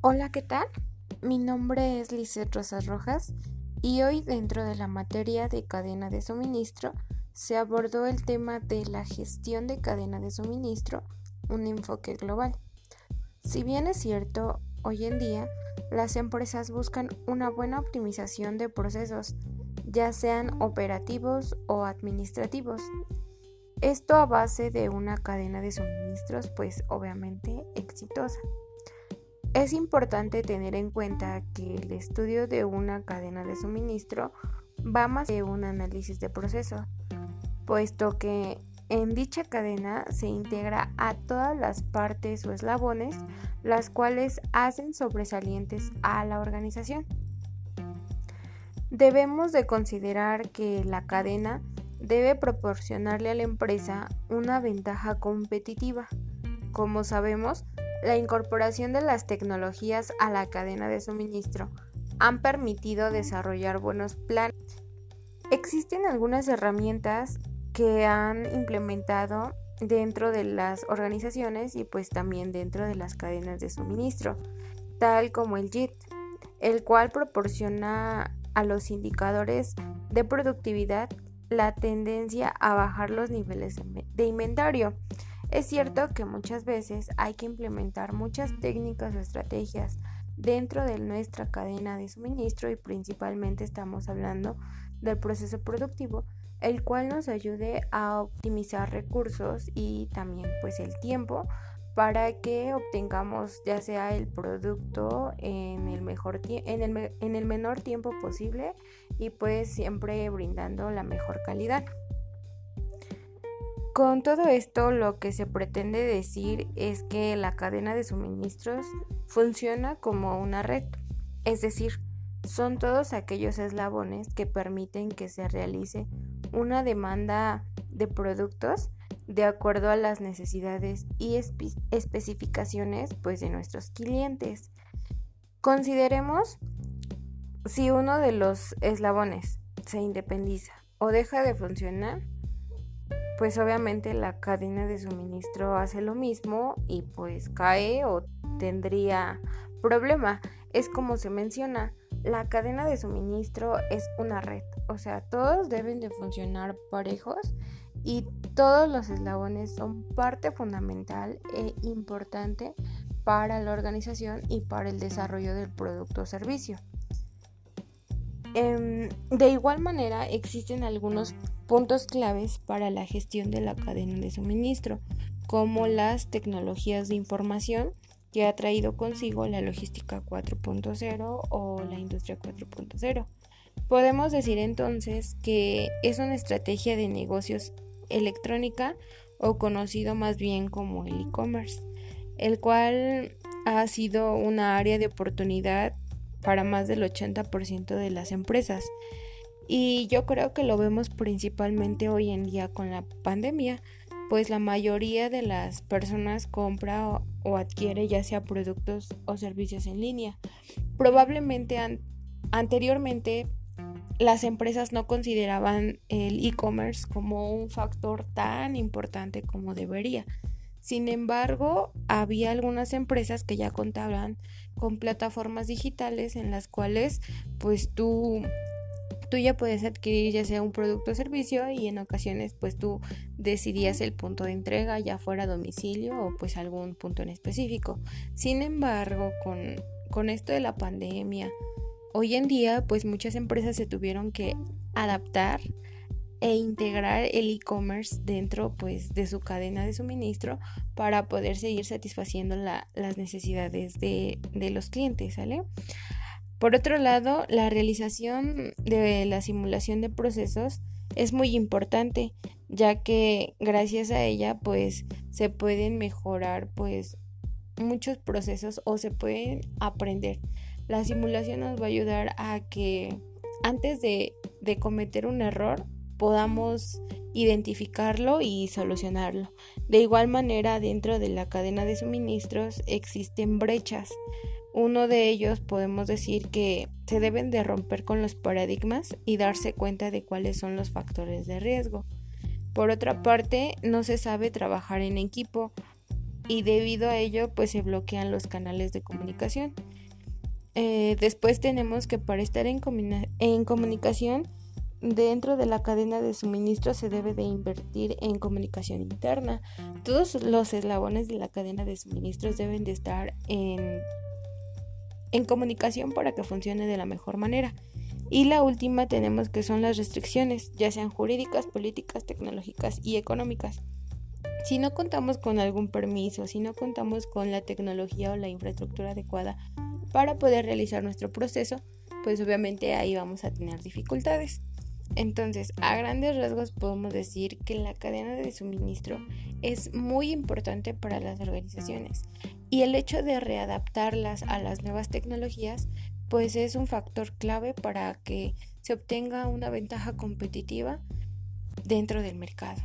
Hola, ¿qué tal? Mi nombre es Lizeth Rosas Rojas y hoy dentro de la materia de cadena de suministro se abordó el tema de la gestión de cadena de suministro, un enfoque global. Si bien es cierto, hoy en día las empresas buscan una buena optimización de procesos, ya sean operativos o administrativos. Esto a base de una cadena de suministros pues obviamente exitosa. Es importante tener en cuenta que el estudio de una cadena de suministro va más de un análisis de proceso, puesto que en dicha cadena se integra a todas las partes o eslabones, las cuales hacen sobresalientes a la organización. Debemos de considerar que la cadena debe proporcionarle a la empresa una ventaja competitiva. Como sabemos, la incorporación de las tecnologías a la cadena de suministro han permitido desarrollar buenos planes. Existen algunas herramientas que han implementado dentro de las organizaciones y pues también dentro de las cadenas de suministro, tal como el JIT, el cual proporciona a los indicadores de productividad la tendencia a bajar los niveles de inventario. Es cierto que muchas veces hay que implementar muchas técnicas o estrategias dentro de nuestra cadena de suministro y principalmente estamos hablando del proceso productivo, el cual nos ayude a optimizar recursos y también pues el tiempo para que obtengamos ya sea el producto en el, mejor en el, en el menor tiempo posible y pues siempre brindando la mejor calidad. Con todo esto lo que se pretende decir es que la cadena de suministros funciona como una red, es decir, son todos aquellos eslabones que permiten que se realice una demanda de productos de acuerdo a las necesidades y especificaciones pues, de nuestros clientes. Consideremos si uno de los eslabones se independiza o deja de funcionar, pues obviamente la cadena de suministro hace lo mismo y pues cae o tendría problema. Es como se menciona, la cadena de suministro es una red, o sea, todos deben de funcionar parejos y todos los eslabones son parte fundamental e importante para la organización y para el desarrollo del producto o servicio. Em, de igual manera, existen algunos puntos claves para la gestión de la cadena de suministro, como las tecnologías de información que ha traído consigo la logística 4.0 o la industria 4.0. Podemos decir entonces que es una estrategia de negocios electrónica o conocido más bien como el e-commerce, el cual ha sido una área de oportunidad para más del 80% de las empresas. Y yo creo que lo vemos principalmente hoy en día con la pandemia, pues la mayoría de las personas compra o, adquiere ya sea productos o servicios en línea. Probablemente anteriormente las empresas no consideraban el e-commerce como un factor tan importante como debería. Sin embargo, había algunas empresas que ya contaban con plataformas digitales en las cuales pues tú tú ya puedes adquirir ya sea un producto o servicio y en ocasiones pues tú decidías el punto de entrega ya fuera domicilio o pues algún punto en específico. Sin embargo, con, con esto de la pandemia, Hoy en día, pues muchas empresas se tuvieron que adaptar e integrar el e-commerce dentro pues de su cadena de suministro para poder seguir satisfaciendo las necesidades de, de los clientes, ¿sale? Por otro lado, la realización de la simulación de procesos es muy importante, ya que gracias a ella pues se pueden mejorar pues muchos procesos o se pueden aprender. La simulación nos va a ayudar a que antes de, cometer un error podamos identificarlo y solucionarlo. De igual manera, dentro de la cadena de suministros existen brechas. Uno de ellos podemos decir que se deben de romper con los paradigmas y darse cuenta de cuáles son los factores de riesgo. Por otra parte, no se sabe trabajar en equipo, y debido a ello pues se bloquean los canales de comunicación. Eh, después tenemos que para estar en, en comunicación dentro de la cadena de suministro se debe de invertir en comunicación interna. Todos los eslabones de la cadena de suministros deben de estar en, en comunicación para que funcione de la mejor manera. Y la última tenemos que son las restricciones, ya sean jurídicas, políticas, tecnológicas y económicas. Si no contamos con algún permiso, si no contamos con la tecnología o la infraestructura adecuada para poder realizar nuestro proceso, pues obviamente ahí vamos a tener dificultades. Entonces, a grandes rasgos podemos decir que la cadena de suministro es muy importante para las organizaciones y el hecho de readaptarlas a las nuevas tecnologías pues es un factor clave para que se obtenga una ventaja competitiva dentro del mercado.